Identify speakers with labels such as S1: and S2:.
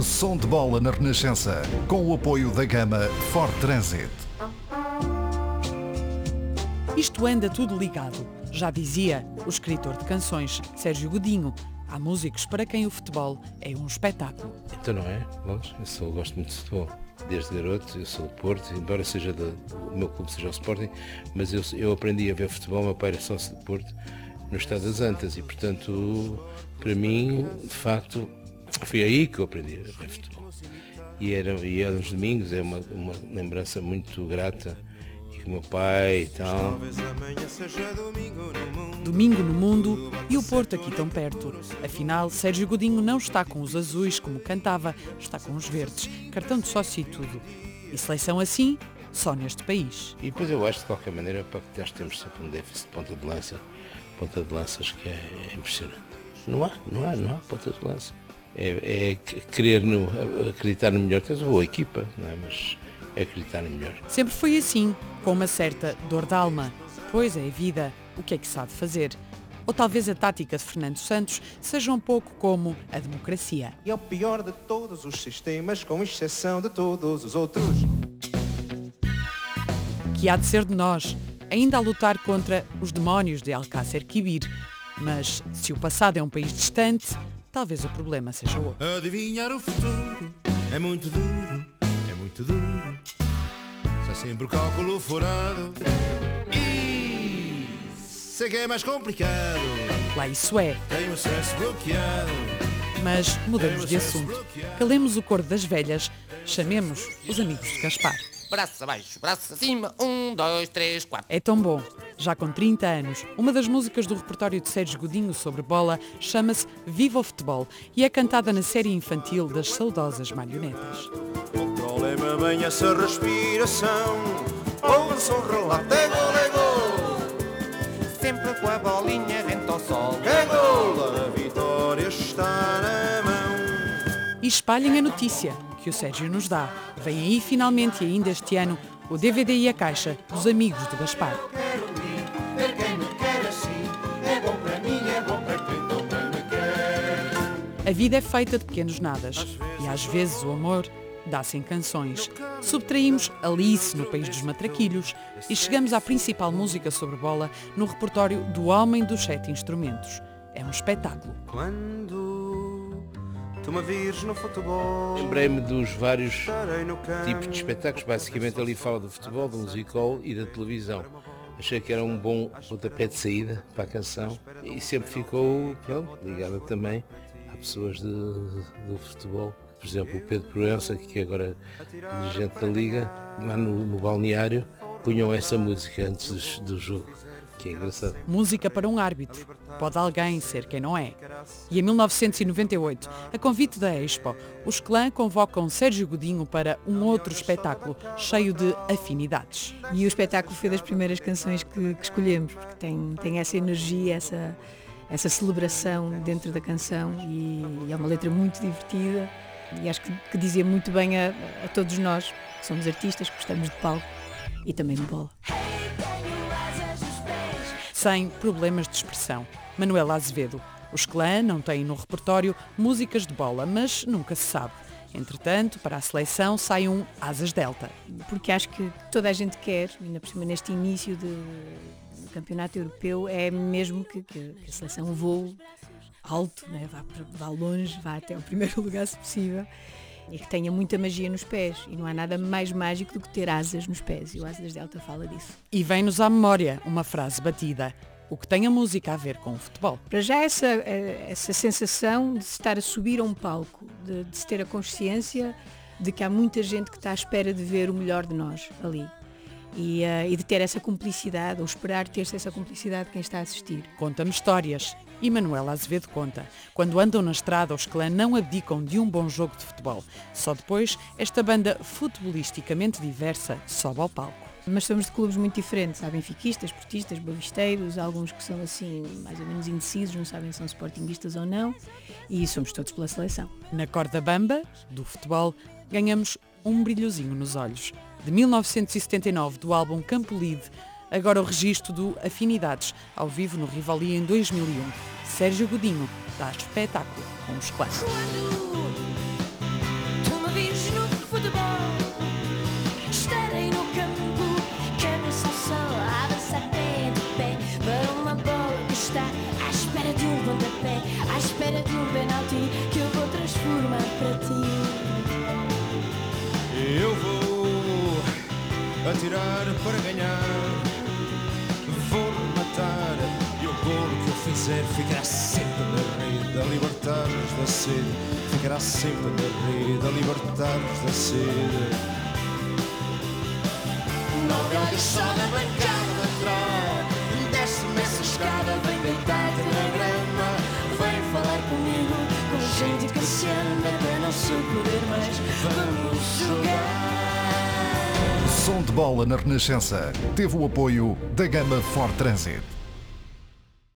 S1: Som de bola na Renascença, com o apoio da gama Ford Transit.
S2: Isto anda tudo ligado. Já dizia o escritor de canções, Sérgio Godinho. Há músicos para quem o futebol é um espetáculo.
S3: Então não é? Vamos, eu sou, gosto muito de futebol. Desde garoto, eu sou do Porto, embora seja de, o meu clube seja o Sporting, mas eu, eu aprendi a ver futebol, meu pai era sócio de Porto, no Estado das Antas, e portanto, para mim, de facto, foi aí que eu aprendi a ver futebol. E era, e era nos domingos, é uma, uma lembrança muito grata e com o meu pai e tal.
S2: Domingo no mundo e o Porto aqui tão perto. Afinal, Sérgio Godinho não está com os azuis como cantava, está com os verdes, cartão de sócio e tudo. E seleção assim, só neste país.
S3: E depois eu acho de qualquer maneira para que nós temos sempre um déficit de ponta de lança, ponta de lanças que é, é impressionante. Não há, não há, não há ponta de lança. É, é querer no, acreditar no melhor, tens uma boa equipa, não é? mas é acreditar no melhor.
S2: Sempre foi assim, com uma certa dor de alma. Pois é a vida, o que é que sabe fazer? Ou talvez a tática de Fernando Santos seja um pouco como a democracia.
S4: E é o pior de todos os sistemas, com exceção de todos os outros.
S2: Que há de ser de nós, ainda a lutar contra os demónios de Alcácer Quibir. Mas se o passado é um país distante, talvez o problema seja outro.
S5: Adivinhar o futuro é muito duro, é muito duro. Está sempre o cálculo furado. Isso é que é mais complicado.
S2: Lá isso é.
S5: Tenho acesso bloqueado.
S2: Mas mudamos de assunto. Calemos o coro das velhas, chamemos os amigos de Gaspar.
S6: Braço abaixo, braço acima, um, dois, três, quatro.
S2: É tão bom. Já com 30 anos, uma das músicas do repertório de Sérgio Godinho sobre bola chama-se Viva o Futebol e é cantada na série infantil das saudosas marionetas.
S4: Controlem-me bem essa respiração. Um relato, é gol, é gol.
S6: Sempre com a bolinha rente ao sol.
S4: É gol, a vitória está na mão.
S2: E espalhem a notícia que o Sérgio nos dá. Vem aí finalmente e ainda este ano o DVD e a caixa dos amigos de Gaspar. A vida é feita de pequenos nadas e às vezes o amor dá-se em canções. Subtraímos Alice no País dos Matraquilhos e chegamos à principal música sobre bola no repertório do Homem dos Sete Instrumentos. É um espetáculo.
S4: Quando tu me vires no futebol.
S3: Lembrei-me dos vários tipos de espetáculos, basicamente ali fala do futebol, do musical e da televisão. Achei que era um bom pontapé de saída para a canção e sempre ficou pronto, ligada também a pessoas de, do futebol. Por exemplo, o Pedro Proença, que agora é dirigente da Liga, lá no, no balneário, punham essa música antes do jogo, que é engraçado.
S2: Música para um árbitro. Pode alguém ser quem não é. E em 1998, a convite da Expo, os clã convocam Sérgio Godinho para um outro espetáculo cheio de afinidades.
S7: E o espetáculo foi das primeiras canções que, que escolhemos, porque tem, tem essa energia, essa, essa celebração dentro da canção e é uma letra muito divertida e acho que, que dizia muito bem a, a todos nós, que somos artistas, que gostamos de palco e também de bola.
S2: Sem problemas de expressão. Manuela Azevedo. Os clã não têm no repertório músicas de bola, mas nunca se sabe. Entretanto, para a seleção sai um Asas Delta.
S7: Porque acho que toda a gente quer, ainda por cima neste início de, do campeonato europeu, é mesmo que, que a seleção voe alto, né? vá, vá longe, vá até ao primeiro lugar se possível e que tenha muita magia nos pés. E não há nada mais mágico do que ter asas nos pés. E o Asas Delta fala disso.
S2: E vem-nos à memória uma frase batida. O que tem a música a ver com o futebol.
S7: Para já essa, eh, essa sensação de se estar a subir a um palco, de, de se ter a consciência de que há muita gente que está à espera de ver o melhor de nós ali. E, eh, e de ter essa cumplicidade, ou esperar ter-se essa cumplicidade de quem está a assistir.
S2: Conta-me histórias. E Manuela Azevedo conta. Quando andam na estrada, os clã não abdicam de um bom jogo de futebol. Só depois, esta banda futebolisticamente diversa sobe ao palco.
S7: Mas somos de clubes muito diferentes. Há benfiquistas, portistas, bavisteiros, alguns que são assim mais ou menos indecisos, não sabem se são sportinguistas ou não. E somos todos pela seleção.
S2: Na corda bamba, do futebol, ganhamos um brilhozinho nos olhos. De 1979, do álbum Campo Lide, agora o registro do Afinidades, ao vivo no Rivoli em 2001. Sérgio Godinho dá espetáculo com os clássicos.
S8: à espera de um penalti que eu vou transformar para ti.
S5: Eu vou atirar para ganhar. Quiser ficará sempre na rede a libertar-nos da sede. Ficará sempre na rede a libertar-nos da sede.
S8: Não olhas só na bancada da troca Desce-me essa escada, vem deitar-te na grama Vem falar comigo, com gente que se anda Até não se poder mais, vamos jogar
S1: Som de bola na Renascença. Teve o apoio da gama Ford Transit.